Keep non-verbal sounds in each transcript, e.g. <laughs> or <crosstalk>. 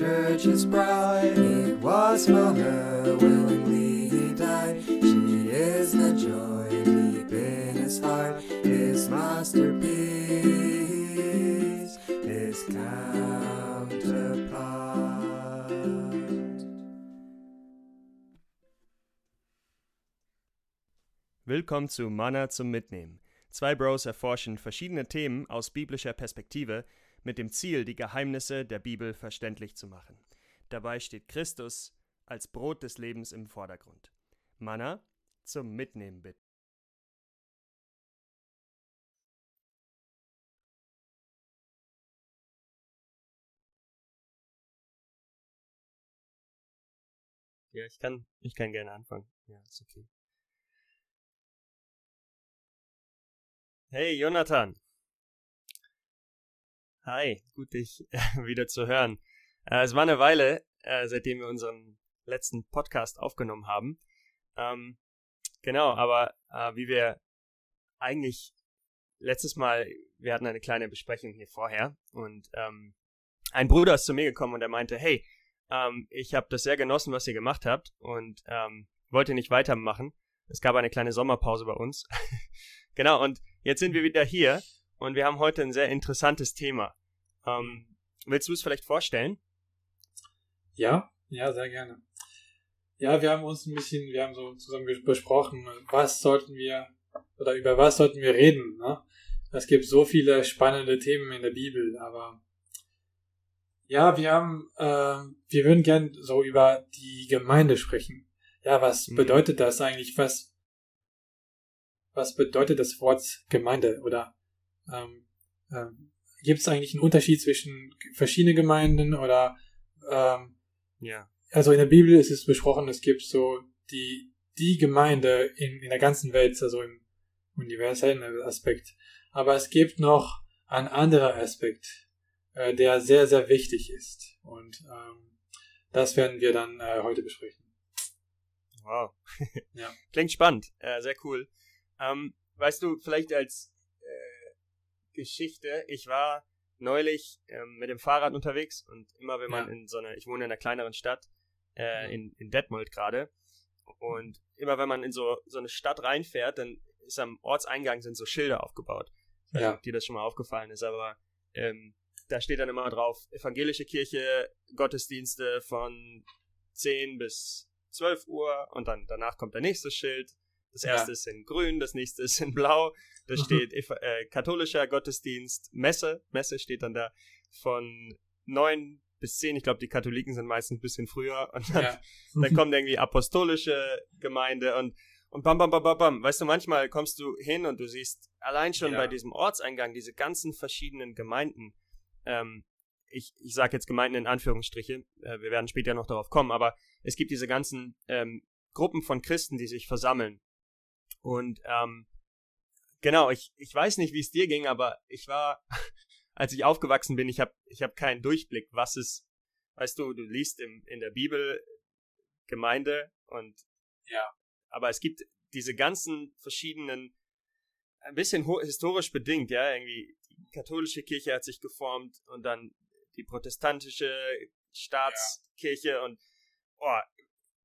church's bride. It was for her willingly he died. She is the joy deep in his heart, his masterpiece, his counterpart. Willkommen zu Manna zum Mitnehmen. Zwei Bros erforschen verschiedene Themen aus biblischer Perspektive mit dem Ziel, die Geheimnisse der Bibel verständlich zu machen. Dabei steht Christus als Brot des Lebens im Vordergrund. Manna zum Mitnehmen bitte. Ja, ich kann, ich kann gerne anfangen. Ja, ist okay. Hey, Jonathan. Hi, gut dich wieder zu hören. Äh, es war eine Weile, äh, seitdem wir unseren letzten Podcast aufgenommen haben. Ähm, genau, aber äh, wie wir eigentlich letztes Mal, wir hatten eine kleine Besprechung hier vorher und ähm, ein Bruder ist zu mir gekommen und er meinte, hey, ähm, ich habe das sehr genossen, was ihr gemacht habt und wollte nicht weitermachen. Es gab eine kleine Sommerpause bei uns. <laughs> genau, und jetzt sind wir wieder hier und wir haben heute ein sehr interessantes Thema. Ähm, willst du es vielleicht vorstellen? Ja, ja, sehr gerne. Ja, wir haben uns ein bisschen, wir haben so zusammen besprochen, was sollten wir oder über was sollten wir reden. Ne? Es gibt so viele spannende Themen in der Bibel, aber ja, wir haben, äh, wir würden gern so über die Gemeinde sprechen. Ja, was mhm. bedeutet das eigentlich? Was, was bedeutet das Wort Gemeinde? Oder ähm, ähm, gibt es eigentlich einen Unterschied zwischen verschiedenen Gemeinden oder ähm, ja. Also in der Bibel ist es besprochen, es gibt so die, die Gemeinde in, in der ganzen Welt, also im universellen Aspekt. Aber es gibt noch einen anderen Aspekt, äh, der sehr, sehr wichtig ist. Und ähm, das werden wir dann äh, heute besprechen. Wow. <laughs> ja. Klingt spannend. Äh, sehr cool. Ähm, weißt du, vielleicht als Geschichte, ich war neulich ähm, mit dem Fahrrad unterwegs und immer wenn man ja. in so einer, ich wohne in einer kleineren Stadt, äh, mhm. in, in Detmold gerade, und immer wenn man in so, so eine Stadt reinfährt, dann ist am Ortseingang sind so Schilder aufgebaut. Ich weiß nicht, ob dir das schon mal aufgefallen ist, aber ähm, da steht dann immer drauf, evangelische Kirche, Gottesdienste von 10 bis 12 Uhr und dann danach kommt der nächste Schild. Das erste ja. ist in grün, das nächste ist in blau. Da steht äh, katholischer Gottesdienst, Messe. Messe steht dann da von 9 bis 10. Ich glaube, die Katholiken sind meistens ein bisschen früher. <laughs> Und dann, ja. dann kommt irgendwie apostolische Gemeinde und und bam, bam, bam, bam, bam. Weißt du, manchmal kommst du hin und du siehst allein schon ja. bei diesem Ortseingang diese ganzen verschiedenen Gemeinden. Ähm, ich, ich sage jetzt Gemeinden in Anführungsstriche, äh, wir werden später noch darauf kommen, aber es gibt diese ganzen ähm, Gruppen von Christen, die sich versammeln. Und ähm, genau, ich, ich weiß nicht, wie es dir ging, aber ich war, <laughs> als ich aufgewachsen bin, ich habe ich hab keinen Durchblick, was es, weißt du, du liest im, in der Bibel Gemeinde und ja aber es gibt diese ganzen verschiedenen, ein bisschen historisch bedingt, ja, irgendwie die katholische Kirche hat sich geformt und dann die protestantische Staatskirche ja. und oh,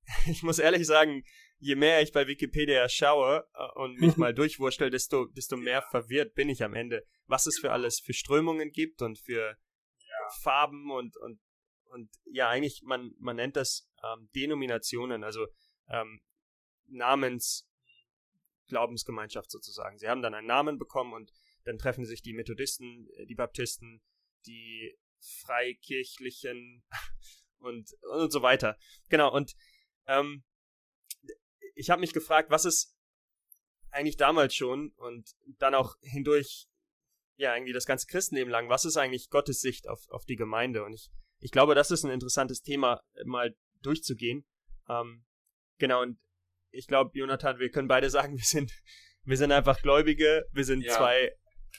<laughs> ich muss ehrlich sagen, je mehr ich bei Wikipedia schaue äh, und mich <laughs> mal durchwurschtel, desto, desto mehr verwirrt bin ich am Ende, was es für alles für Strömungen gibt und für ja. Farben und, und, und ja, eigentlich, man, man nennt das ähm, Denominationen, also ähm, Namens Glaubensgemeinschaft sozusagen. Sie haben dann einen Namen bekommen und dann treffen sich die Methodisten, äh, die Baptisten, die Freikirchlichen <laughs> und, und so weiter. Genau, und ähm, ich habe mich gefragt, was ist eigentlich damals schon und dann auch hindurch, ja, irgendwie das ganze Christenleben lang, was ist eigentlich Gottes Sicht auf, auf die Gemeinde? Und ich, ich glaube, das ist ein interessantes Thema, mal durchzugehen. Ähm, genau, und ich glaube, Jonathan, wir können beide sagen, <laughs> wir sind, wir sind einfach Gläubige, wir sind ja. zwei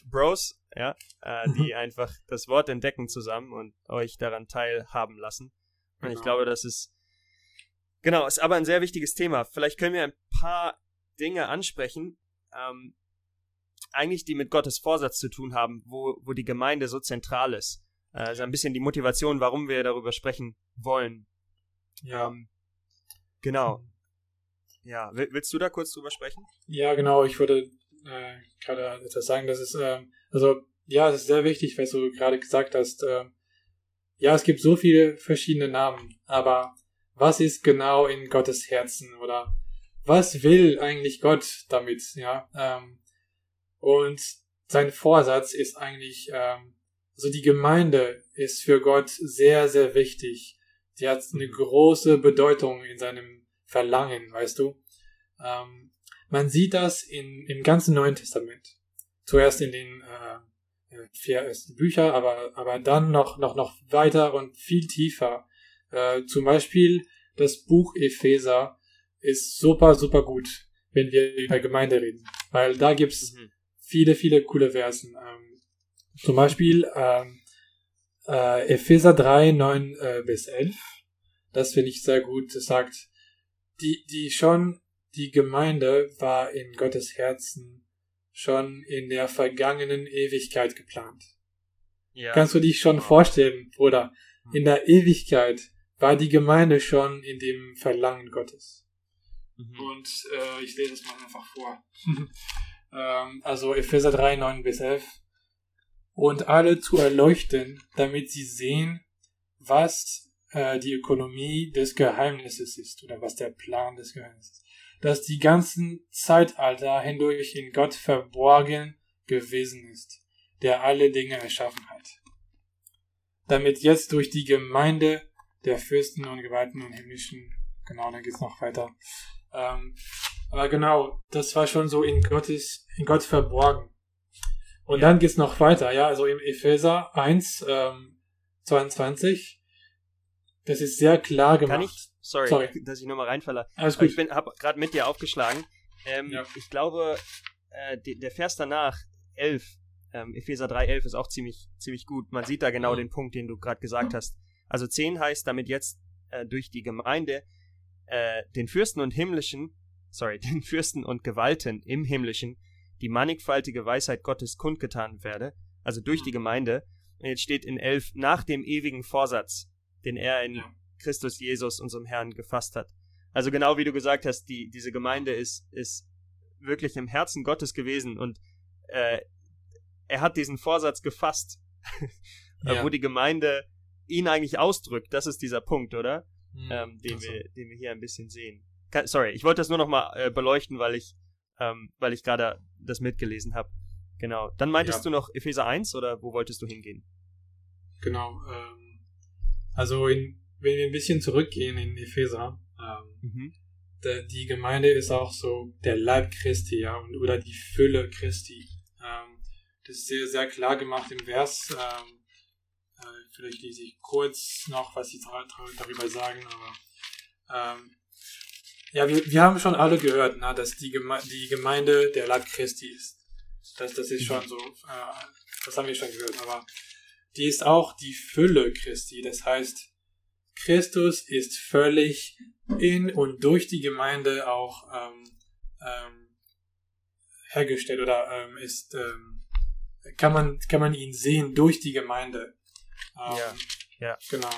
Bros, ja, äh, <laughs> die einfach das Wort entdecken zusammen und euch daran teilhaben lassen. Und genau. ich glaube, das ist, genau, ist aber ein sehr wichtiges Thema. Vielleicht können wir ein paar Dinge ansprechen, ähm, eigentlich die mit Gottes Vorsatz zu tun haben, wo, wo die Gemeinde so zentral ist. also ein bisschen die Motivation, warum wir darüber sprechen wollen. Ja. Ähm, genau. Ja, willst du da kurz drüber sprechen? Ja, genau. Ich würde äh, gerade etwas sagen, dass es, äh, also ja, es ist sehr wichtig, was du gerade gesagt hast. Äh, ja, es gibt so viele verschiedene Namen, aber was ist genau in Gottes Herzen oder was will eigentlich Gott damit, ja? Ähm, und sein Vorsatz ist eigentlich, ähm, also die Gemeinde ist für Gott sehr, sehr wichtig. Die hat eine große Bedeutung in seinem Verlangen, weißt du? Ähm, man sieht das in, im ganzen Neuen Testament. Zuerst in den äh, äh vier ersten Büchern, aber, aber dann noch, noch, noch weiter und viel tiefer. Äh, zum Beispiel das Buch Epheser ist super, super gut, wenn wir über Gemeinde reden. Weil da gibt's mhm. viele, viele coole Versen. Ähm, zum Beispiel ähm, äh, Epheser 3, 9 äh, bis 11. Das finde ich sehr gut. Es sagt, die, die schon, die Gemeinde war in Gottes Herzen schon in der vergangenen Ewigkeit geplant. Ja. Kannst du dich schon vorstellen, Bruder? In der Ewigkeit war die Gemeinde schon in dem Verlangen Gottes. Mhm. Und äh, ich lese es mal einfach vor. <laughs> ähm, also Epheser 3, 9 bis 11. Und alle zu erleuchten, damit sie sehen, was äh, die Ökonomie des Geheimnisses ist oder was der Plan des Geheimnisses ist. Dass die ganzen Zeitalter hindurch in Gott verborgen gewesen ist, der alle Dinge erschaffen hat. Damit jetzt durch die Gemeinde der Fürsten und Gewalten und himmlischen, genau, da geht's noch weiter. Ähm, aber genau, das war schon so in Gottes, in Gott verborgen. Und ja. dann geht's noch weiter, ja, also im Epheser 1, ähm, 22, das ist sehr klar gemacht. Kann ich, sorry, sorry. dass ich nochmal reinfalle. Alles gut. Ich bin, hab gerade mit dir aufgeschlagen. Ähm, ja. Ich glaube, äh, die, der Vers danach, 11, ähm, Epheser 3, 11 ist auch ziemlich, ziemlich gut. Man sieht da genau mhm. den Punkt, den du gerade gesagt hast. Also 10 heißt damit jetzt äh, durch die Gemeinde äh, den Fürsten und himmlischen, sorry, <laughs> den Fürsten und Gewalten im himmlischen die mannigfaltige Weisheit Gottes kundgetan werde, also durch die Gemeinde. Und jetzt steht in 11 nach dem ewigen Vorsatz, den er in. Christus Jesus, unserem Herrn, gefasst hat. Also genau wie du gesagt hast, die, diese Gemeinde ist, ist wirklich im Herzen Gottes gewesen und äh, er hat diesen Vorsatz gefasst, <laughs> ja. wo die Gemeinde ihn eigentlich ausdrückt. Das ist dieser Punkt, oder? Hm, ähm, den, also. wir, den wir hier ein bisschen sehen. sorry, ich wollte das nur noch mal äh, beleuchten, weil ich, ähm, weil ich gerade das mitgelesen habe. Genau. Dann meintest ja. du noch Epheser 1 oder wo wolltest du hingehen? Genau. Ähm, also in, wenn wir ein bisschen zurückgehen in Epheser, ähm, mhm. der, die Gemeinde ist auch so der Leib Christi, ja, oder die Fülle Christi. Ähm, das ist sehr, sehr klar gemacht im Vers. Ähm, äh, vielleicht lese ich kurz noch, was sie darüber sagen, aber ähm, ja, wir, wir haben schon alle gehört, na, dass die, Geme die Gemeinde der Leib Christi ist. Das, das ist schon so, äh, das haben wir schon gehört, aber die ist auch die Fülle Christi. Das heißt, Christus ist völlig in und durch die Gemeinde auch ähm, ähm, hergestellt oder ähm, ist ähm, kann man kann man ihn sehen durch die Gemeinde. Ähm, ja, ja. Genau.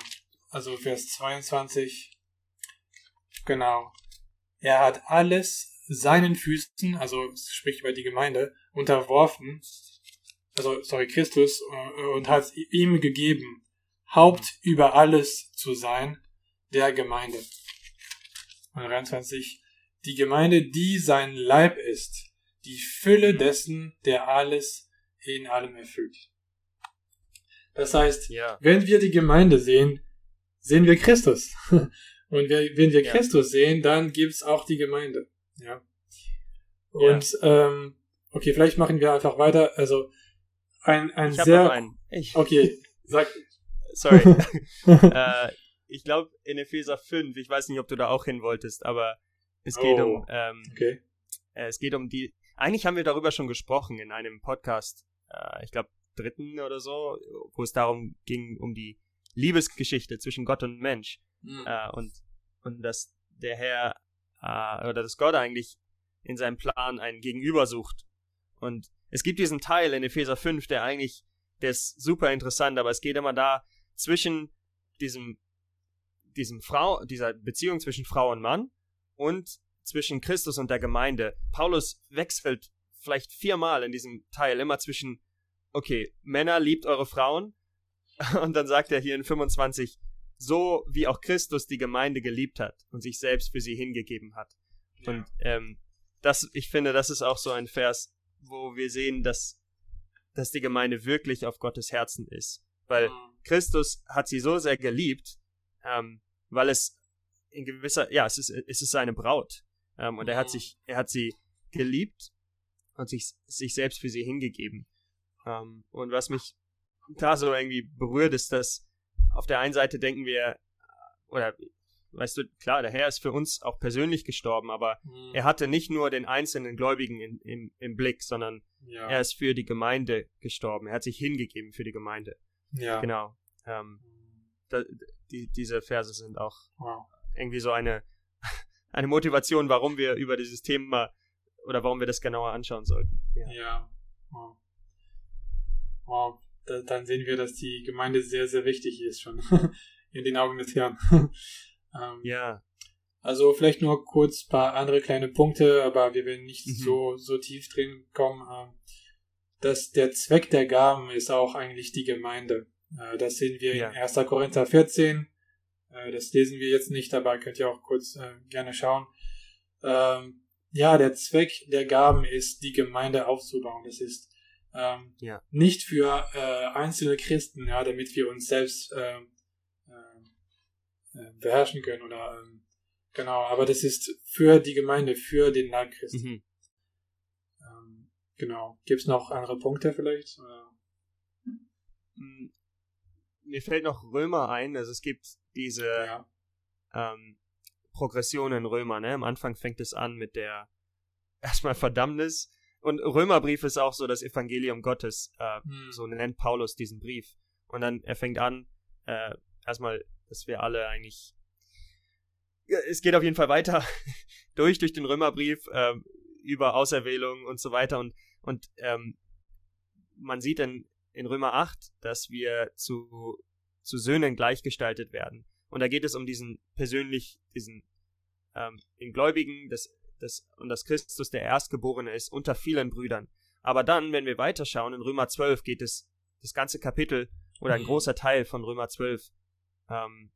Also Vers 22. Genau. Er hat alles seinen Füßen, also spricht über die Gemeinde, unterworfen, also sorry, Christus, äh, und hat ihm gegeben, Haupt über alles zu sein, der Gemeinde. Und 23. Die Gemeinde, die sein Leib ist, die Fülle dessen, der alles in allem erfüllt. Das heißt, ja. wenn wir die Gemeinde sehen, sehen wir Christus. <laughs> Und wenn wir ja. Christus sehen, dann gibt's auch die Gemeinde. Ja. Und ja. Ähm, okay, vielleicht machen wir einfach weiter. Also ein, ein ich sehr. Einen. Ich. Okay, <laughs> sag. Sorry. <laughs> äh, ich glaube in Epheser 5, ich weiß nicht, ob du da auch hin wolltest, aber es geht oh. um. Ähm, okay. Äh, es geht um die. Eigentlich haben wir darüber schon gesprochen in einem Podcast. Äh, ich glaube dritten oder so, wo es darum ging, um die Liebesgeschichte zwischen Gott und Mensch. Mhm. Äh, und, und dass der Herr äh, oder dass Gott eigentlich in seinem Plan einen Gegenüber sucht. Und es gibt diesen Teil in Epheser 5, der eigentlich der ist super interessant, aber es geht immer da zwischen diesem, diesem Frau, dieser Beziehung zwischen Frau und Mann und zwischen Christus und der Gemeinde. Paulus wechselt vielleicht viermal in diesem Teil immer zwischen, okay, Männer liebt eure Frauen <laughs> und dann sagt er hier in 25, so wie auch Christus die Gemeinde geliebt hat und sich selbst für sie hingegeben hat. Ja. Und ähm, das, ich finde, das ist auch so ein Vers, wo wir sehen, dass, dass die Gemeinde wirklich auf Gottes Herzen ist. Weil mhm. Christus hat sie so sehr geliebt, ähm, weil es in gewisser, ja, es ist, es ist seine Braut. Ähm, und mhm. er hat mhm. sich, er hat sie geliebt und sich, sich selbst für sie hingegeben. Ähm, und was mich da so irgendwie berührt, ist, dass auf der einen Seite denken wir, oder weißt du, klar, der Herr ist für uns auch persönlich gestorben, aber mhm. er hatte nicht nur den einzelnen Gläubigen in, in, im Blick, sondern ja. er ist für die Gemeinde gestorben. Er hat sich hingegeben für die Gemeinde. Ja. Genau. Ähm, da, die, diese Verse sind auch wow. irgendwie so eine, <laughs> eine Motivation, warum wir über dieses Thema oder warum wir das genauer anschauen sollten. Ja. ja. Wow. Wow. Da, dann sehen wir, dass die Gemeinde sehr, sehr wichtig ist schon <laughs> in den Augen des Herrn. <laughs> Ähm, ja. Also vielleicht nur kurz ein paar andere kleine Punkte, aber wir werden nicht mhm. so, so tief drin kommen. Ähm, dass der Zweck der Gaben ist auch eigentlich die Gemeinde. Äh, das sehen wir ja. in 1. Korinther 14. Äh, das lesen wir jetzt nicht, aber könnt ihr auch kurz äh, gerne schauen. Ähm, ja, der Zweck der Gaben ist, die Gemeinde aufzubauen. Das ist ähm, ja. nicht für äh, einzelne Christen, ja, damit wir uns selbst äh, äh, beherrschen können oder ähm, genau, aber das ist für die Gemeinde, für den Leib Christi. Mhm. Ähm, genau. Gibt es noch andere Punkte vielleicht? Oder? Hm, mir fällt noch Römer ein, also es gibt diese ja. ähm, Progression in Römer, ne? Am Anfang fängt es an mit der erstmal Verdammnis. Und Römerbrief ist auch so das Evangelium Gottes, äh, hm. so nennt Paulus diesen Brief. Und dann er fängt an, äh, erstmal dass wir alle eigentlich. Ja, es geht auf jeden Fall weiter <laughs> durch, durch den Römerbrief, ähm, über Auserwählung und so weiter. Und, und ähm, man sieht in, in Römer 8, dass wir zu, zu Söhnen gleichgestaltet werden. Und da geht es um diesen persönlich, diesen ähm, den Gläubigen, das, das, und dass Christus der Erstgeborene ist unter vielen Brüdern. Aber dann, wenn wir weiterschauen, in Römer 12 geht es, das ganze Kapitel oder ein mhm. großer Teil von Römer 12 ähm,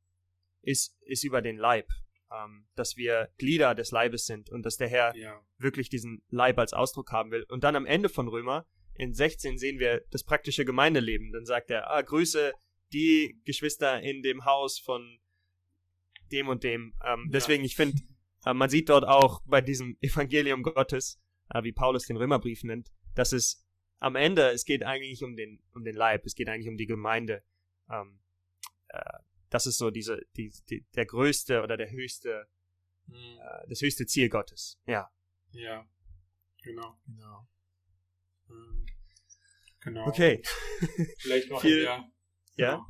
ist, ist über den Leib. Ähm, dass wir Glieder des Leibes sind und dass der Herr ja. wirklich diesen Leib als Ausdruck haben will. Und dann am Ende von Römer, in 16, sehen wir das praktische Gemeindeleben. Dann sagt er, ah, grüße die Geschwister in dem Haus von dem und dem. Ähm, deswegen, ich finde, man sieht dort auch bei diesem <laughs> Evangelium Gottes, äh, wie Paulus den Römerbrief nennt, dass es am Ende, es geht eigentlich um den, um den Leib, es geht eigentlich um die Gemeinde. Ähm, äh, das ist so diese, die, die, der größte oder der höchste, mhm. äh, das höchste Ziel Gottes. Ja. Ja, genau. Genau. Ähm, genau. Okay. <laughs> Vielleicht noch Viel, ein Ja. Genau.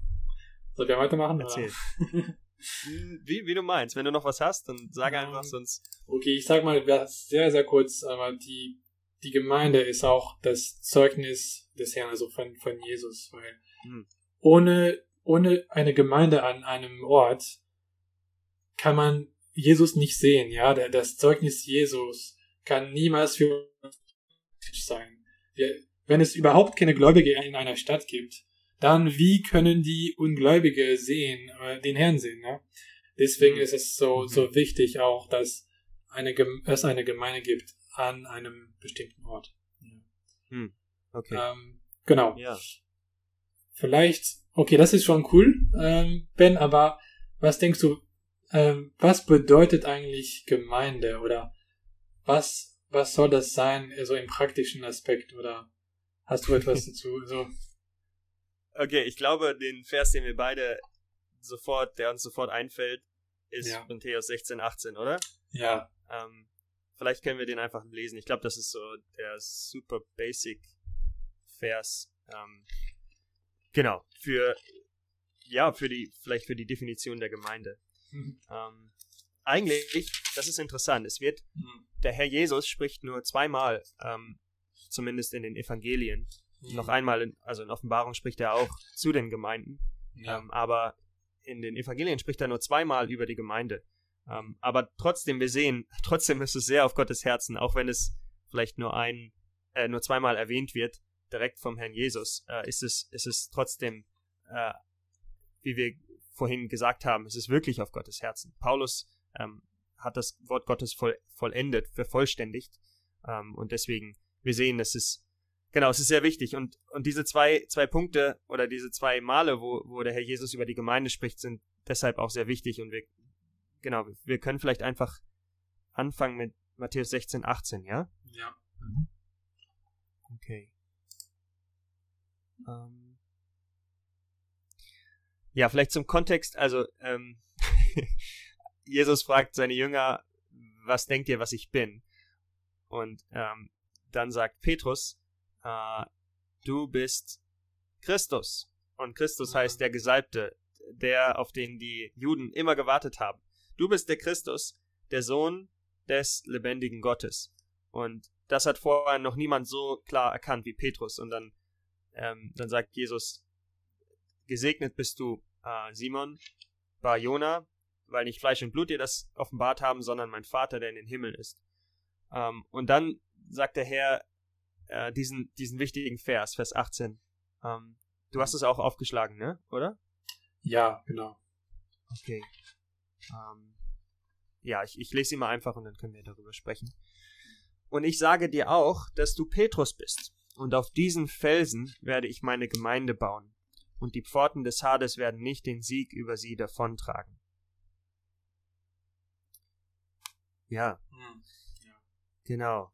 Soll wir weitermachen? Erzähl. <laughs> wie, wie du meinst. Wenn du noch was hast, dann sag um, einfach, sonst. Okay, ich sag mal sehr, sehr kurz, aber die, die Gemeinde ist auch das Zeugnis des Herrn, also von, von Jesus, weil hm. ohne ohne eine Gemeinde an einem Ort kann man Jesus nicht sehen, ja, das Zeugnis Jesus kann niemals für uns sein. Wenn es überhaupt keine Gläubige in einer Stadt gibt, dann wie können die Ungläubige sehen, äh, den Herrn sehen, ja? Deswegen mhm. ist es so, so mhm. wichtig auch, dass eine, es eine Gemeinde gibt an einem bestimmten Ort. Hm. Okay. Ähm, genau. Ja. Vielleicht Okay, das ist schon cool, ähm, Ben, aber was denkst du, ähm, was bedeutet eigentlich Gemeinde oder was, was soll das sein, so im praktischen Aspekt oder hast du etwas <laughs> dazu? So? Okay, ich glaube, den Vers, den wir beide sofort, der uns sofort einfällt, ist ja. Matthäus 16, 18, oder? Ja. Ähm, vielleicht können wir den einfach lesen. Ich glaube, das ist so der super basic Vers. Ähm, Genau, für ja, für die, vielleicht für die Definition der Gemeinde. Mhm. <laughs> Ähm, eigentlich, das ist interessant, es wird, mhm. der Herr Jesus spricht nur zweimal, ähm, zumindest in den Evangelien, Mhm. Noch einmal, in, also in Offenbarung spricht er auch zu den Gemeinden, ja. ähm, aber in den Evangelien spricht er nur zweimal über die Gemeinde. Ähm, aber trotzdem, wir sehen, <laughs> trotzdem ist es sehr auf Gottes Herzen, auch wenn es vielleicht nur ein, äh, nur zweimal erwähnt wird, direkt vom Herrn Jesus, äh, ist es, ist es trotzdem, äh, wie wir vorhin gesagt haben, es ist wirklich auf Gottes Herzen. Paulus ähm, hat das Wort Gottes voll, vollendet, vervollständigt. Ähm, und deswegen, wir sehen, es ist, genau, es ist sehr wichtig. Und, und diese zwei, zwei Punkte oder diese zwei Male, wo, wo der Herr Jesus über die Gemeinde spricht, sind deshalb auch sehr wichtig. Und wir, genau, wir können vielleicht einfach anfangen mit Matthäus 16, 18, ja? Ja. Mhm. Okay. Ähm. Ja, vielleicht zum Kontext, also ähm, <laughs> Jesus fragt seine Jünger, was denkt ihr, was ich bin? Und ähm, dann sagt Petrus, äh, du bist Christus. Und Christus heißt der Gesalbte, der, auf den die Juden immer gewartet haben. Du bist der Christus, der Sohn des lebendigen Gottes. Und das hat vorher noch niemand so klar erkannt wie Petrus. Und dann, ähm, dann sagt Jesus, gesegnet bist du, äh, Simon, Bar Jona, weil nicht Fleisch und Blut dir das offenbart haben, sondern mein Vater, der in den Himmel ist. Ähm, und dann sagt der Herr äh, diesen, diesen wichtigen Vers, Vers 18. Ähm, du hast es auch aufgeschlagen, ne? Oder? Ja, genau. Okay. Ähm, ja, ich, ich lese ihn mal einfach und dann können wir darüber sprechen. Und ich sage dir auch, dass du Petrus bist. Und auf diesen Felsen werde ich meine Gemeinde bauen. Und die Pforten des Hades werden nicht den Sieg über sie davontragen. Ja. Hm. ja. Genau.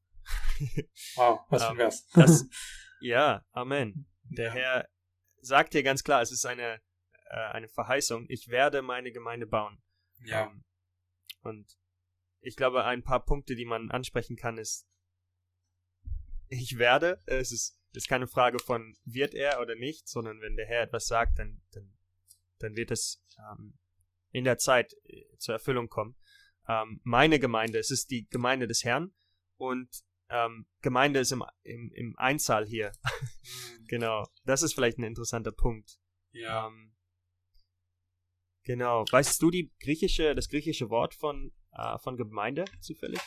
Wow, was für ein Vers. Das, <laughs> ja, Amen. Der ja. Herr sagt dir ganz klar, es ist eine, äh, eine Verheißung, ich werde meine Gemeinde bauen. Ja. Um, ähm, und ich glaube, ein paar Punkte, die man ansprechen kann, ist, ich werde, es ist, ist keine Frage von, wird er oder nicht, sondern wenn der Herr etwas sagt, dann, dann, dann wird es ähm, in der Zeit äh, zur Erfüllung kommen ähm, meine Gemeinde, es ist die Gemeinde des Herrn und ähm, Gemeinde ist im, im, im Einzahl hier. Mhm. <laughs> genau, das ist vielleicht ein interessanter Punkt. Ja. Ähm, genau, weißt du die griechische, das griechische Wort von, äh, von Gemeinde zufällig?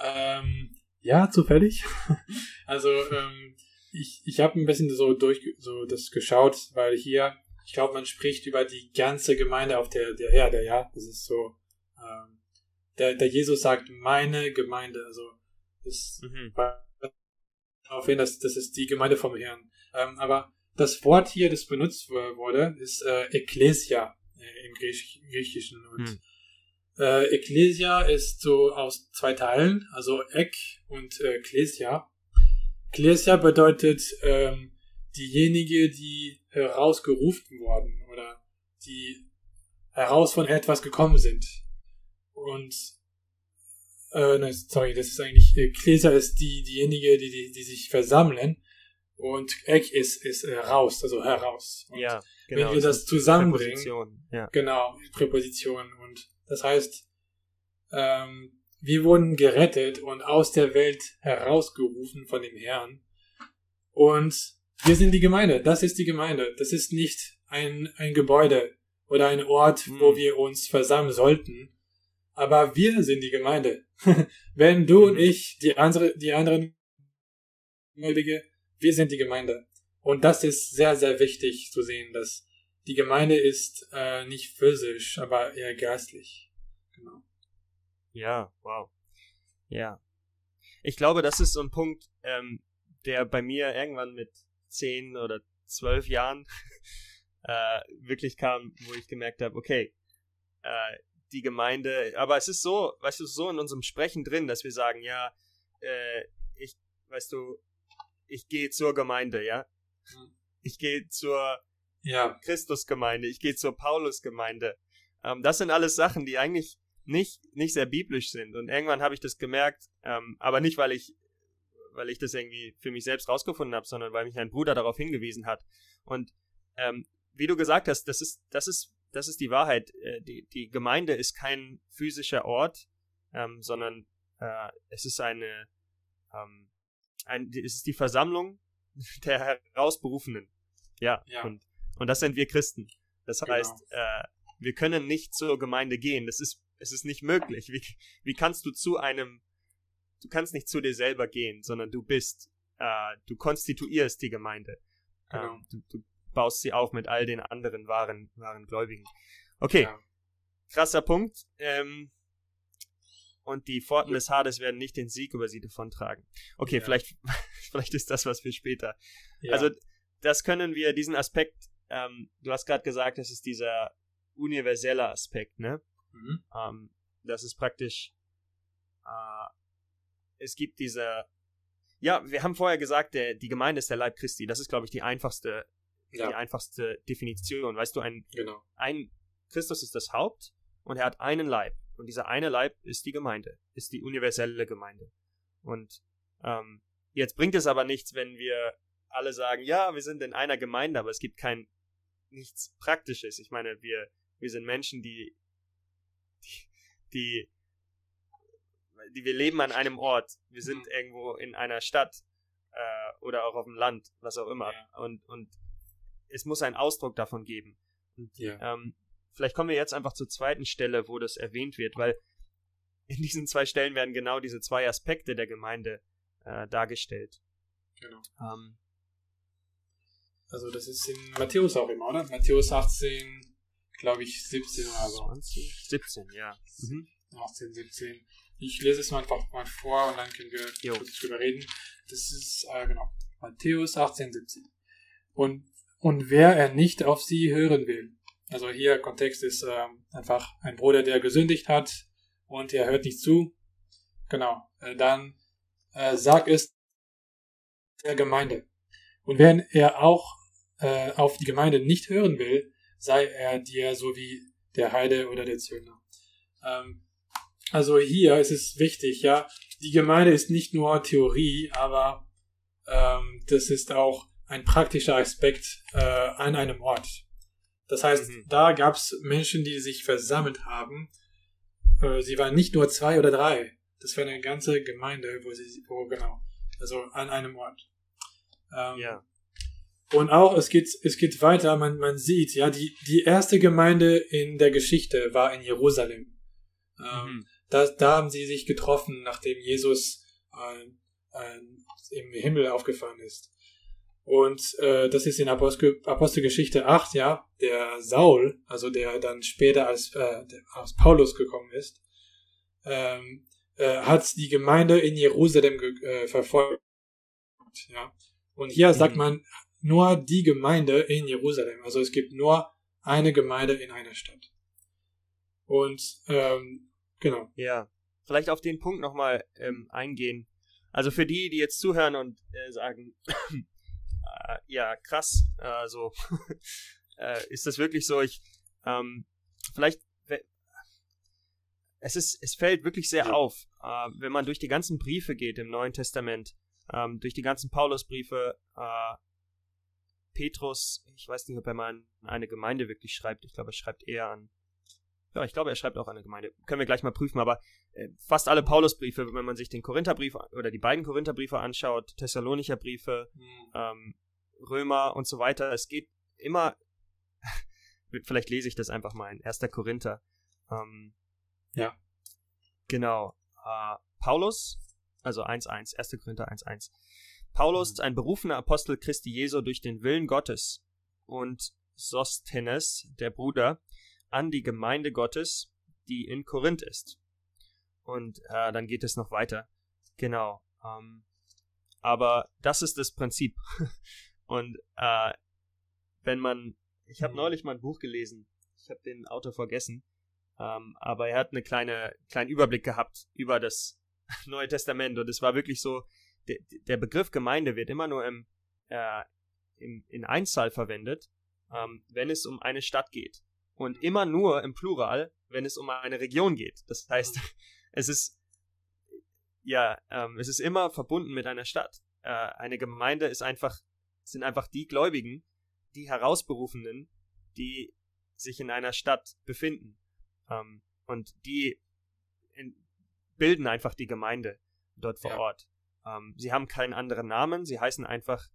Ähm, ja, zufällig. <laughs> also ähm, ich, ich habe ein bisschen so durch so das geschaut, weil hier, ich glaube, man spricht über die ganze Gemeinde auf der, der Erde, ja. Das ist so ähm, der, der Jesus sagt, meine Gemeinde, also das mhm. auf jeden das, das ist die Gemeinde vom Herrn. Ähm, aber das Wort hier, das benutzt wurde, ist äh, Ekklesia äh, im Griechisch, Griechischen. Und mhm. äh, Ekklesia ist so aus zwei Teilen, also Ek und äh. Ekklesia bedeutet ähm, diejenige, die herausgerufen wurden oder die heraus von etwas gekommen sind. Und äh, nein, sorry, das ist eigentlich äh, Gläser ist die diejenige, die, die die sich versammeln und Eck ist ist äh, raus, also heraus. Und ja, genau. Wenn wir das zusammenbringen, Präposition, ja. genau Präposition und das heißt, ähm, wir wurden gerettet und aus der Welt herausgerufen von dem Herrn und wir sind die Gemeinde. Das ist die Gemeinde. Das ist nicht ein ein Gebäude oder ein Ort, hm. wo wir uns versammeln sollten aber wir sind die Gemeinde. <laughs> Wenn du und mhm. ich, die andere, die anderen wir sind die Gemeinde. Und das ist sehr, sehr wichtig zu sehen, dass die Gemeinde ist äh, nicht physisch, aber eher geistlich. Genau. Ja, wow. Ja. Ich glaube, das ist so ein Punkt, ähm, der bei mir irgendwann mit zehn oder zwölf Jahren <laughs> äh, wirklich kam, wo ich gemerkt habe, okay, äh, die Gemeinde, aber es ist so, weißt du, so in unserem Sprechen drin, dass wir sagen, ja, äh, ich, weißt du, ich gehe zur Gemeinde, ja. Ich gehe zur ja. Christusgemeinde, ich gehe zur Paulusgemeinde. Ähm, das sind alles Sachen, die eigentlich nicht, nicht sehr biblisch sind. Und irgendwann habe ich das gemerkt, ähm, aber nicht, weil ich, weil ich das irgendwie für mich selbst rausgefunden habe, sondern weil mich ein Bruder darauf hingewiesen hat. Und ähm, wie du gesagt hast, das ist, das ist das ist die Wahrheit. Äh, die, die Gemeinde ist kein physischer Ort, ähm, sondern äh, es ist eine, ähm, ein, es ist die Versammlung <laughs> der Herausberufenen. Ja, Ja. Und, und das sind wir Christen. Das Genau. heißt, äh, wir können nicht zur Gemeinde gehen. Das ist, es ist nicht möglich. Wie, wie kannst du zu einem, du kannst nicht zu dir selber gehen, sondern du bist, äh, du konstituierst die Gemeinde. Genau. Ähm, du, du baust sie auf mit all den anderen wahren, wahren Gläubigen. Okay, Ja. krasser Punkt. Ähm, und die Pforten des Hades werden nicht den Sieg über sie davontragen. Okay, Ja. vielleicht, <laughs> vielleicht ist das was für später. Ja. Also, das können wir, diesen Aspekt, ähm, du hast gerade gesagt, das ist dieser universelle Aspekt, ne? mhm. Ähm, das ist praktisch, äh, es gibt diese, ja, wir haben vorher gesagt, der, die Gemeinde ist der Leib Christi. Das ist, glaube ich, die einfachste, Ja. die einfachste Definition. Weißt du, ein, Genau. ein Christus ist das Haupt und er hat einen Leib. Und dieser eine Leib ist die Gemeinde, ist die universelle Gemeinde. Und ähm, jetzt bringt es aber nichts, wenn wir alle sagen, ja, wir sind in einer Gemeinde, aber es gibt kein nichts Praktisches. Ich meine, wir, wir sind Menschen, die, die, die, die wir leben an einem Ort. Wir sind Mhm. irgendwo in einer Stadt äh, oder auch auf dem Land, was auch immer. Ja. Und, und es muss einen Ausdruck davon geben. Und Ja. ähm, vielleicht kommen wir jetzt einfach zur zweiten Stelle, wo das erwähnt wird, weil in diesen zwei Stellen werden genau diese zwei Aspekte der Gemeinde äh, dargestellt. Genau. Ähm, Also das ist in Matthäus auch immer, oder? Matthäus 18, glaube ich, 17 oder so. 20, 17, ja. Mhm. 18, 17. Ich lese es mal einfach mal vor und dann können wir Jo. kurz drüber reden. Das ist, äh, genau, Matthäus 18, 17. Und, und wer er nicht auf sie hören will. Also hier Kontext ist ähm, einfach ein Bruder, der gesündigt hat und er hört nicht zu. Genau. Äh, dann äh, sagt es der Gemeinde. Und wenn er auch äh, auf die Gemeinde nicht hören will, sei er dir so wie der Heide oder der Zöllner. Ähm, also hier ist es wichtig, ja, die Gemeinde ist nicht nur Theorie, aber ähm, das ist auch ein praktischer Aspekt äh, an einem Ort. Das heißt, Mhm. da gab es Menschen, die sich versammelt haben. Äh, sie waren nicht nur zwei oder drei. Das war eine ganze Gemeinde, wo sie, wo genau, also an einem Ort. Ähm, Ja. und auch, es geht, es geht weiter, man, man sieht, ja, die, die erste Gemeinde in der Geschichte war in Jerusalem. Ähm, Mhm. da, da haben sie sich getroffen, nachdem Jesus äh, äh, im Himmel aufgefahren ist. Und äh, das ist in Apostel, Apostelgeschichte 8, ja, der Saul, also der dann später als, äh, als Paulus gekommen ist, ähm, äh, hat die Gemeinde in Jerusalem ge äh, verfolgt. Ja. Und hier sagt Mhm. man nur die Gemeinde in Jerusalem. Also es gibt nur eine Gemeinde in einer Stadt. Und ähm, genau. Ja, vielleicht auf den Punkt nochmal ähm, eingehen. Also für die, die jetzt zuhören und äh, sagen, äh, ja, krass, äh, so, <laughs> äh, ist das wirklich so? Ich, ähm, vielleicht, es ist, es fällt wirklich sehr auf, äh, wenn man durch die ganzen Briefe geht im Neuen Testament, ähm, durch die ganzen Paulusbriefe, äh, Petrus, ich weiß nicht, ob er mal an eine Gemeinde wirklich schreibt. Ich glaube, er schreibt eher an. Ja, ich glaube, er schreibt auch an eine Gemeinde. Können wir gleich mal prüfen, aber äh, fast alle Paulusbriefe, wenn man sich den Korintherbrief oder die beiden Korintherbriefe anschaut, Thessalonicher Briefe, ähm, Römer und so weiter, es geht immer, <laughs> vielleicht lese ich das einfach mal in 1. Korinther. Ähm, Ja. Genau. Äh, Paulus, also 1.1, 1. Korinther 1.1. Paulus, Mhm. ein berufener Apostel Christi Jesu durch den Willen Gottes und Sosthenes, der Bruder, an die Gemeinde Gottes, die in Korinth ist. Und äh, dann geht es noch weiter. Genau. Ähm, aber das ist das Prinzip. <laughs> und äh, wenn man, ich habe Mhm. neulich mal ein Buch gelesen. Ich habe den Autor vergessen. Ähm, aber er hat eine kleine, kleinen Überblick gehabt über das <laughs> Neue Testament und es war wirklich so, der, der Begriff Gemeinde wird immer nur im, äh, im, in Einzahl verwendet, ähm, wenn es um eine Stadt geht. Und immer nur im Plural, wenn es um eine Region geht. Das heißt, <laughs> es ist, ja, ähm, es ist immer verbunden mit einer Stadt. Äh, eine Gemeinde ist einfach, sind einfach die Gläubigen, die Herausberufenen, die sich in einer Stadt befinden. Ähm, und die in, bilden einfach die Gemeinde dort vor Ja. Ort. Ähm, sie haben keinen anderen Namen, sie heißen einfach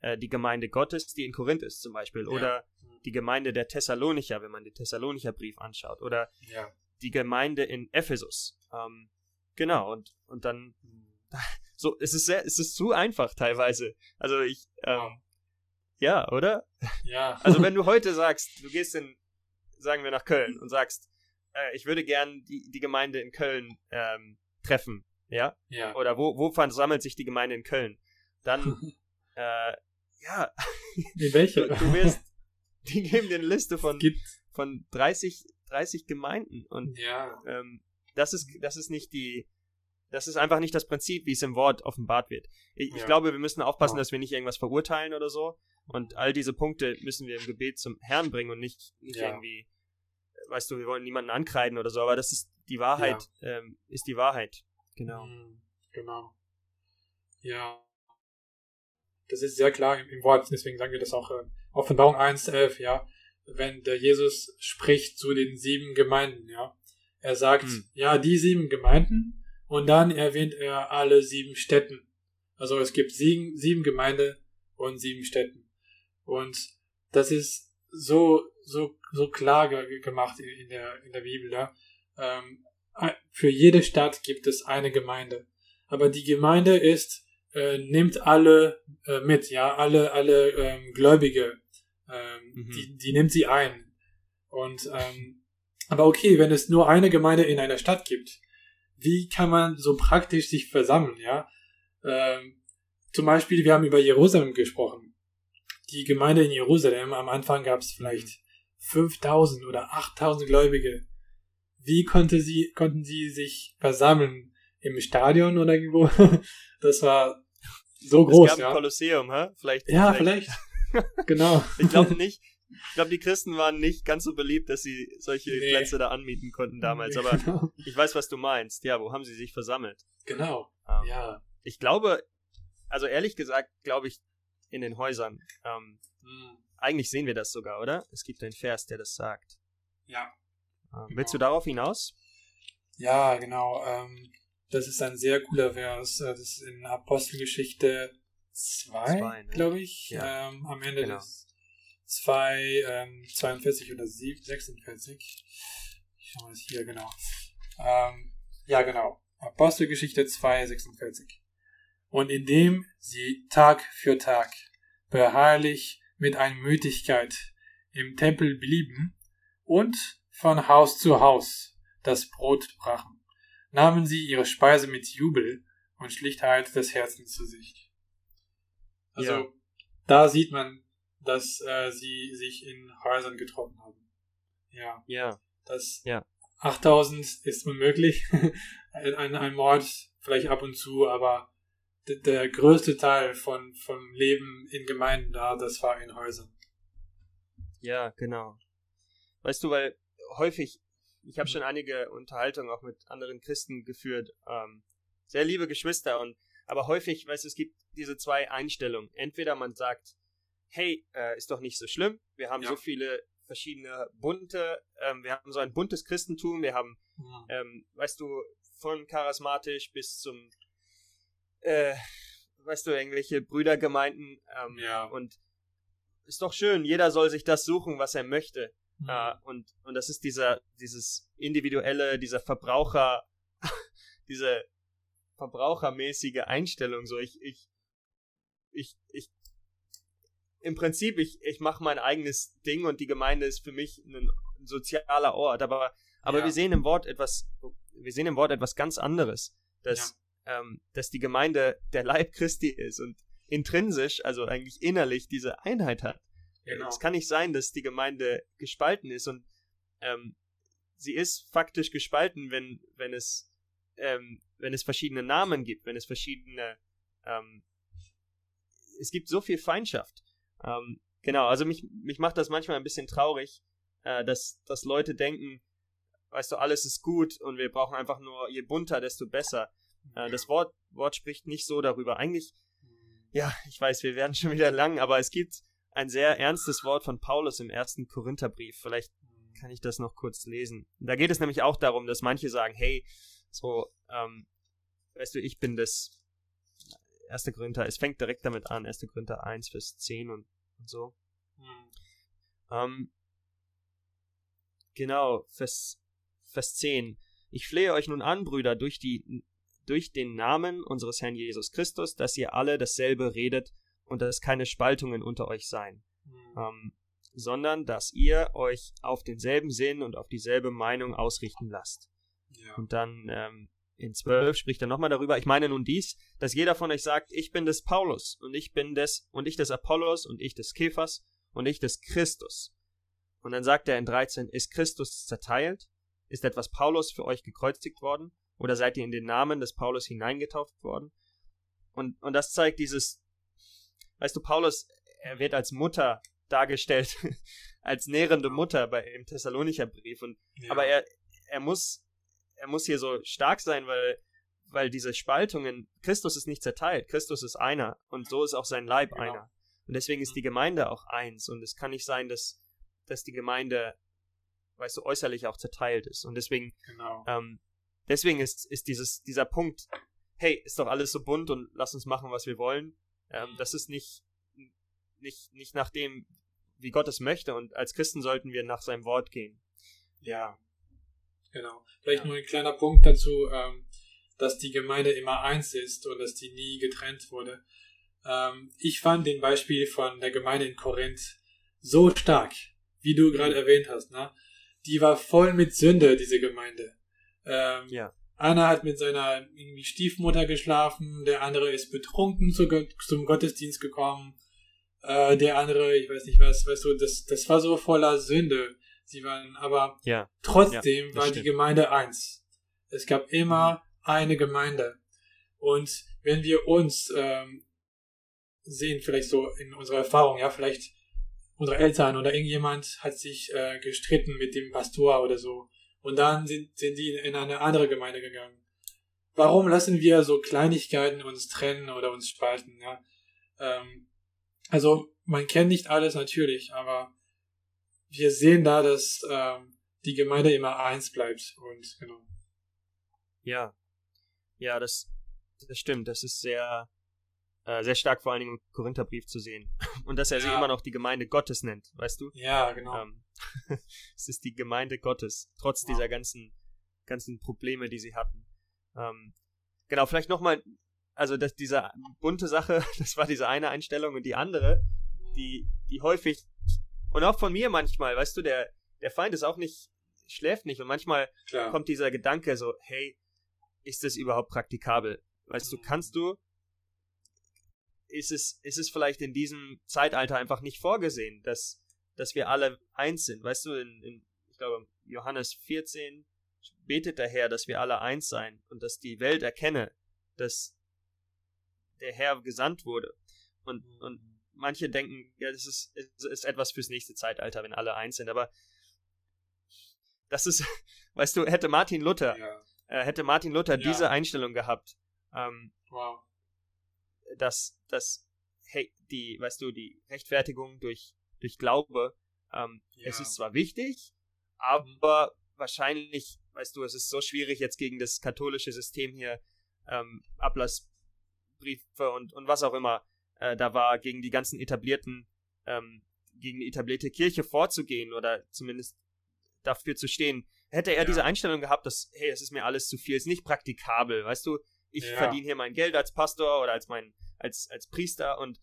äh, die Gemeinde Gottes, die in Korinth ist zum Beispiel, Ja. oder die Gemeinde der Thessalonicher, wenn man den Thessalonicher Brief anschaut, oder Ja. die Gemeinde in Ephesus. Ähm, genau, und, und dann, <laughs> so, es ist sehr, es ist zu einfach teilweise. Also ich, ähm, Wow. ja, oder? Ja. <laughs> Also wenn du heute sagst, du gehst in, sagen wir nach Köln und sagst, äh, ich würde gern die, die Gemeinde in Köln ähm, treffen, ja? ja. Oder wo, wo versammelt sich die Gemeinde in Köln? Dann, <laughs> äh, ja, In welche? du, du wirst, <laughs> die geben dir eine Liste von, gibt. von 30, 30 Gemeinden und Ja. ähm, das ist, das ist nicht die, das ist einfach nicht das Prinzip, wie es im Wort offenbart wird. Ich, ich Ja. glaube, wir müssen aufpassen, Ja. dass wir nicht irgendwas verurteilen oder so. Und all diese Punkte müssen wir im Gebet zum Herrn bringen und nicht, nicht Ja. irgendwie, weißt du, wir wollen niemanden ankreiden oder so, aber das ist die Wahrheit, ähm, ist die Wahrheit. Genau. Mhm, Genau. Ja. Das ist sehr klar im, im Wort, deswegen sagen wir das auch äh, Offenbarung 1,11, ja. Wenn der Jesus spricht zu den sieben Gemeinden, ja. Er sagt, Mhm. ja, die sieben Gemeinden und dann erwähnt er alle sieben Städten. Also es gibt sieben, sieben Gemeinde und sieben Städten. Und das ist so, so, so klar ge gemacht in, in, der, in der Bibel, ja. Ähm, für jede Stadt gibt es eine Gemeinde. Aber die Gemeinde ist, äh, nimmt alle äh, mit, ja, alle, alle ähm, Gläubige, ähm, Mhm. die, die nimmt sie ein. Und ähm, aber okay, wenn es nur eine Gemeinde in einer Stadt gibt, wie kann man so praktisch sich versammeln, ja? Ähm, zum Beispiel, wir haben über Jerusalem gesprochen. Die Gemeinde in Jerusalem, am Anfang gab es vielleicht 5000 oder 8000 Gläubige. Wie konnte sie, konnten sie sich versammeln? Im Stadion oder irgendwo? <laughs> Das war so es groß, gab ein ja. Kolosseum, hä? Vielleicht. Ja, vielleicht. Genau. <laughs> Ich glaube nicht. Ich glaube, die Christen waren nicht ganz so beliebt, dass sie solche Nee. Plätze da anmieten konnten damals. Aber Genau. ich weiß, was du meinst. Ja, wo haben sie sich versammelt? genau. Ähm, Ja. Ich glaube, also ehrlich gesagt, glaube ich, in den Häusern. Ähm, Hm. eigentlich sehen wir das sogar, oder? Es gibt einen Vers, der das sagt. Ja. Ähm, Genau. Willst du darauf hinaus? Ja, genau. Ähm, das ist ein sehr cooler Vers. Äh, Das ist in Apostelgeschichte 2, Zwei, ne? glaube ich. Ja. Ähm, am Ende Genau. des 2, ähm, 42 oder 7, 46. Ich schau mal es hier, genau. Ähm, ja, genau. Apostelgeschichte 2, 46. Und indem sie Tag für Tag beharrlich mit Einmütigkeit im Tempel blieben und von Haus zu Haus das Brot brachen, nahmen sie ihre Speise mit Jubel und Schlichtheit des Herzens zu sich. Also Ja. da sieht man, dass äh, sie sich in Häusern getroffen haben. Ja, Ja. das Ja. 8000 ist unmöglich. <laughs> ein, ein, Mord vielleicht ab und zu, aber der größte Teil von, von Leben in Gemeinden da, das war in Häusern. Ja, genau. Weißt du, weil häufig, ich habe schon einige Unterhaltungen auch mit anderen Christen geführt, ähm, sehr liebe Geschwister und aber häufig, weißt du, es gibt diese zwei Einstellungen. Entweder man sagt, hey, äh, ist doch nicht so schlimm, wir haben Ja. so viele verschiedene bunte, ähm, wir haben so ein buntes Christentum, wir haben, Mhm. ähm, weißt du, von charismatisch bis zum, äh, weißt du, irgendwelche Brüdergemeinden ähm, Ja. und ist doch schön, jeder soll sich das suchen, was er möchte. Mhm. Äh, und, und das ist dieser, dieses individuelle, dieser Verbraucher, <laughs> diese verbrauchermäßige Einstellung. So, ich, ich, ich, ich, im Prinzip, ich, ich mache mein eigenes Ding und die Gemeinde ist für mich ein sozialer Ort. Aber, aber Ja. wir sehen im Wort etwas, wir sehen im Wort etwas ganz anderes, dass, ähm, dass die Gemeinde der Leib Christi ist und intrinsisch, also eigentlich innerlich diese Einheit hat. Genau. Es kann nicht sein, dass die Gemeinde gespalten ist und ähm, sie ist faktisch gespalten, wenn, wenn es ähm, wenn es verschiedene Namen gibt, wenn es verschiedene ähm, es gibt so viel Feindschaft. Ähm, genau, also mich, mich macht das manchmal ein bisschen traurig, äh, dass, dass Leute denken, weißt du, alles ist gut und wir brauchen einfach nur, je bunter, desto besser. Äh, das Wort, Wort spricht nicht so darüber. Eigentlich, ja, ich weiß, wir werden schon wieder lang, aber es gibt ein sehr ernstes Wort von Paulus im ersten Korintherbrief. Vielleicht kann ich das noch kurz lesen. Da geht es nämlich auch darum, dass manche sagen, hey, so, ähm, weißt du, ich bin das, 1. Korinther, es fängt direkt damit an, 1. Korinther 1, Vers 10 und, und so. Mhm. Ähm, genau, Vers, Vers 10. Ich flehe euch nun an, Brüder, durch, die, durch den Namen unseres Herrn Jesus Christus, dass ihr alle dasselbe redet und dass keine Spaltungen unter euch seien, Mhm. ähm, sondern dass ihr euch auf denselben Sinn und auf dieselbe Meinung ausrichten lasst. Ja. Und dann ähm, in 12 spricht er nochmal darüber, ich meine nun dies, dass jeder von euch sagt, ich bin des Paulus und ich bin des und ich des Apollos und ich des Kephas und ich des Christus. Und dann sagt er in 13, ist Christus zerteilt? Ist etwas Paulus für euch gekreuzigt worden? Oder seid ihr in den Namen des Paulus hineingetauft worden? Und, und das zeigt dieses, weißt du, Paulus, er wird als Mutter dargestellt, <laughs> als nährende Mutter bei im Thessalonicher Brief. Und ja. aber er, er muss, er muss hier so stark sein, weil, weil diese Spaltungen, Christus ist nicht zerteilt, Christus ist einer und so ist auch sein Leib Genau. einer. Und deswegen ist die Gemeinde auch eins und es kann nicht sein, dass, dass die Gemeinde, weißt du, äußerlich auch zerteilt ist. Und deswegen, genau. ähm, deswegen ist, ist dieses, dieser Punkt, hey, ist doch alles so bunt und lass uns machen, was wir wollen. Ähm, das ist nicht, nicht, nicht nach dem, wie Gott es möchte und als Christen sollten wir nach seinem Wort gehen. Ja. Genau. Vielleicht Ja. nur ein kleiner Punkt dazu, ähm, dass die Gemeinde immer eins ist und dass die nie getrennt wurde. Ähm, ich fand den Beispiel von der Gemeinde in Korinth so stark, wie du gerade erwähnt hast. Ne? Die war voll mit Sünde, diese Gemeinde. Ähm, Ja. Einer hat mit seiner irgendwie Stiefmutter geschlafen, der andere ist betrunken zu, zum Gottesdienst gekommen, äh, der andere, ich weiß nicht was, weißt du, das, das war so voller Sünde. Sie waren aber Ja. Trotzdem Ja, war die stimmt. Gemeinde eins. Es gab immer eine Gemeinde. Und wenn wir uns ähm, sehen, vielleicht so in unserer Erfahrung, ja, vielleicht unsere Eltern oder irgendjemand hat sich äh, gestritten mit dem Pastor oder so. Und dann sind, sind die in eine andere Gemeinde gegangen. Warum lassen wir so Kleinigkeiten uns trennen oder uns spalten, ja? Ähm, also, man kennt nicht alles natürlich, aber wir sehen da, dass ähm, die Gemeinde immer eins bleibt und genau. Ja. Ja, das, das stimmt. Das ist sehr, äh, sehr stark vor allen Dingen im Korintherbrief zu sehen. <laughs> Und dass er sie Ja. immer noch die Gemeinde Gottes nennt, weißt du? Ja, genau. Ähm, <laughs> es ist die Gemeinde Gottes, trotz Wow. dieser ganzen, ganzen Probleme, die sie hatten. Ähm, genau, vielleicht nochmal, also dass diese bunte Sache, <laughs> das war diese eine Einstellung und die andere, die, die häufig, und auch von mir manchmal, weißt du, der, der Feind ist auch nicht, schläft nicht und manchmal Klar. kommt dieser Gedanke so, hey, ist das überhaupt praktikabel? Weißt du, Mhm. kannst du, ist es, ist es vielleicht in diesem Zeitalter einfach nicht vorgesehen, dass, dass wir alle eins sind? Weißt du, in, in ich glaube, Johannes 14 betet der Herr, dass wir alle eins sein und dass die Welt erkenne, dass der Herr gesandt wurde. Und, und manche denken, ja, das ist, ist, ist etwas fürs nächste Zeitalter, wenn alle eins sind, aber das ist, <laughs> weißt du, hätte Martin Luther, Ja, äh, hätte Martin Luther Ja. diese Einstellung gehabt, ähm, wow. dass, dass, hey, die, weißt du, die Rechtfertigung durch, durch Glaube, ähm, Ja. es ist zwar wichtig, aber wahrscheinlich, weißt du, es ist so schwierig jetzt gegen das katholische System hier, ähm, Ablassbriefe und, und was auch immer, äh, da war gegen die ganzen etablierten, ähm, gegen die etablierte Kirche vorzugehen oder zumindest dafür zu stehen. Hätte er Ja. diese Einstellung gehabt, dass, hey, es ist mir alles zu viel, ist nicht praktikabel, weißt du, ich Ja. verdiene hier mein Geld als Pastor oder als mein, als, als Priester und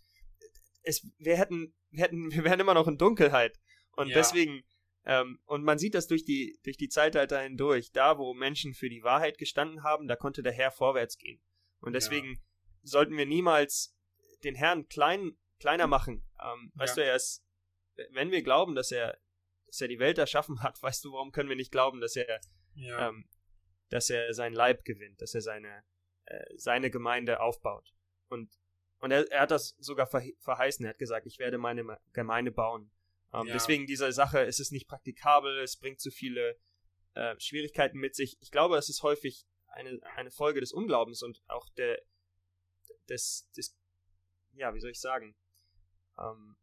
es, wir hätten, wir hätten, <laughs> wir wären immer noch in Dunkelheit. Und Ja. deswegen, ähm, und man sieht das durch die, durch die Zeitalter hindurch, da wo Menschen für die Wahrheit gestanden haben, da konnte der Herr vorwärts gehen. Und Ja. deswegen sollten wir niemals den Herrn klein, kleiner machen. Ähm, weißt Ja. du, er ist, wenn wir glauben, dass er, dass er die Welt erschaffen hat, <laughs> weißt du, warum können wir nicht glauben, dass er, Ja, ähm, dass er sein Leib gewinnt, dass er seine, äh, seine Gemeinde aufbaut. Und, und er, er hat das sogar verhe- verheißen. Er hat gesagt, ich werde meine Gemeinde bauen. Ähm, Ja. Deswegen diese Sache, es ist nicht praktikabel, es bringt zu viele äh, Schwierigkeiten mit sich. Ich glaube, es ist häufig eine, eine Folge des Unglaubens und auch der, des, des, ja, wie soll ich sagen, ähm,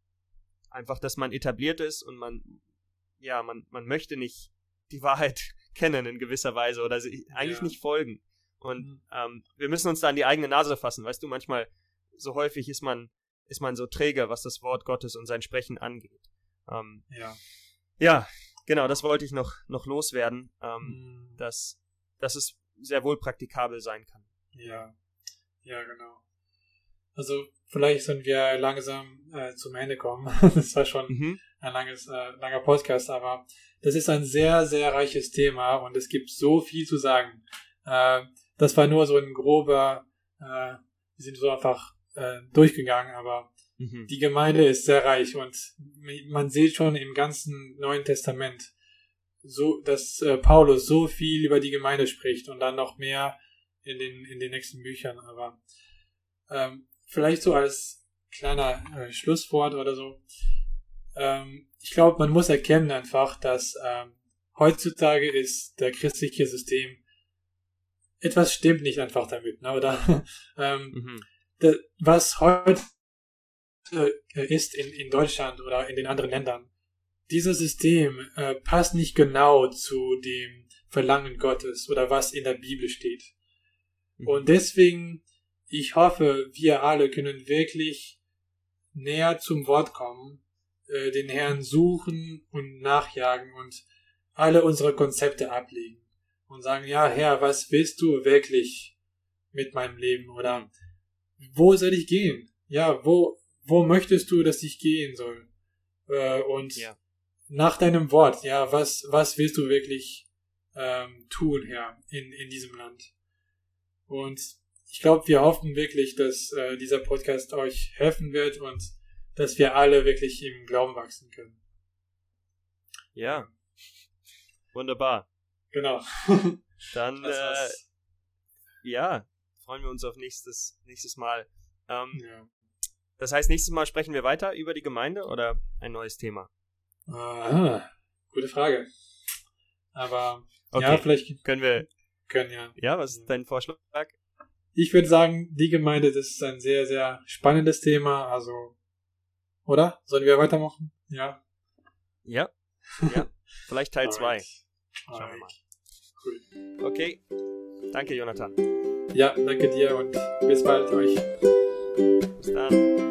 einfach, dass man etabliert ist und man, ja, man, man möchte nicht die Wahrheit <laughs> kennen in gewisser Weise oder sie eigentlich Ja. nicht folgen. Und Mhm. ähm, wir müssen uns da an die eigene Nase fassen. Weißt du, manchmal so häufig ist man, ist man so träge, was das Wort Gottes und sein Sprechen angeht. Ähm, Ja. ja, genau, das wollte ich noch, noch loswerden, ähm, Mm, dass, dass es sehr wohl praktikabel sein kann. Ja. Ja, genau. Also vielleicht sollen wir langsam äh, zum Ende kommen. <laughs> Das war schon Mhm. ein langes, äh, langer Podcast, aber das ist ein sehr, sehr reiches Thema und es gibt so viel zu sagen. Äh, das war nur so ein grober, äh, wir sind so einfach äh, durchgegangen, aber Mhm. die Gemeinde ist sehr reich und man sieht schon im ganzen Neuen Testament, so, dass äh, Paulus so viel über die Gemeinde spricht und dann noch mehr in den, in den nächsten Büchern. Aber ähm, vielleicht so als kleiner äh, Schlusswort oder so. Ähm, ich glaube, man muss erkennen einfach, dass ähm, heutzutage ist der christliche System etwas stimmt nicht einfach damit, ne? Oder <laughs> ähm, Mhm. da- was heute äh, ist in, in Deutschland oder in den anderen Ländern, dieses System äh, passt nicht genau zu dem Verlangen Gottes oder was in der Bibel steht. Mhm. Und deswegen, ich hoffe, wir alle können wirklich näher zum Wort kommen, äh, den Herrn suchen und nachjagen und alle unsere Konzepte ablegen und sagen, ja, Herr, was willst du wirklich mit meinem Leben oder wo soll ich gehen? Ja, wo, wo möchtest du, dass ich gehen soll? Äh, und Ja. nach deinem Wort, ja, was, was willst du wirklich ähm, tun, Herr, in, in diesem Land? Und ich glaube, wir hoffen wirklich, dass äh, dieser Podcast euch helfen wird und dass wir alle wirklich im Glauben wachsen können. Ja. Wunderbar. Genau. <laughs> Dann, äh, ja, freuen wir uns auf nächstes, nächstes Mal. Ähm, Ja. das heißt, nächstes Mal sprechen wir weiter über die Gemeinde oder ein neues Thema? Ah, gute Frage. Aber Okay. ja, vielleicht Können wir, können ja. ja, was ist dein Vorschlag? Ich würde sagen, die Gemeinde, das ist ein sehr, sehr spannendes Thema. Also, oder? Sollen wir weitermachen? Ja. Ja, <laughs> ja, vielleicht Teil 2. Alright. Schauen wir mal. Cool. Okay, danke Jonathan. Ja, danke dir und bis bald euch. Bis dann.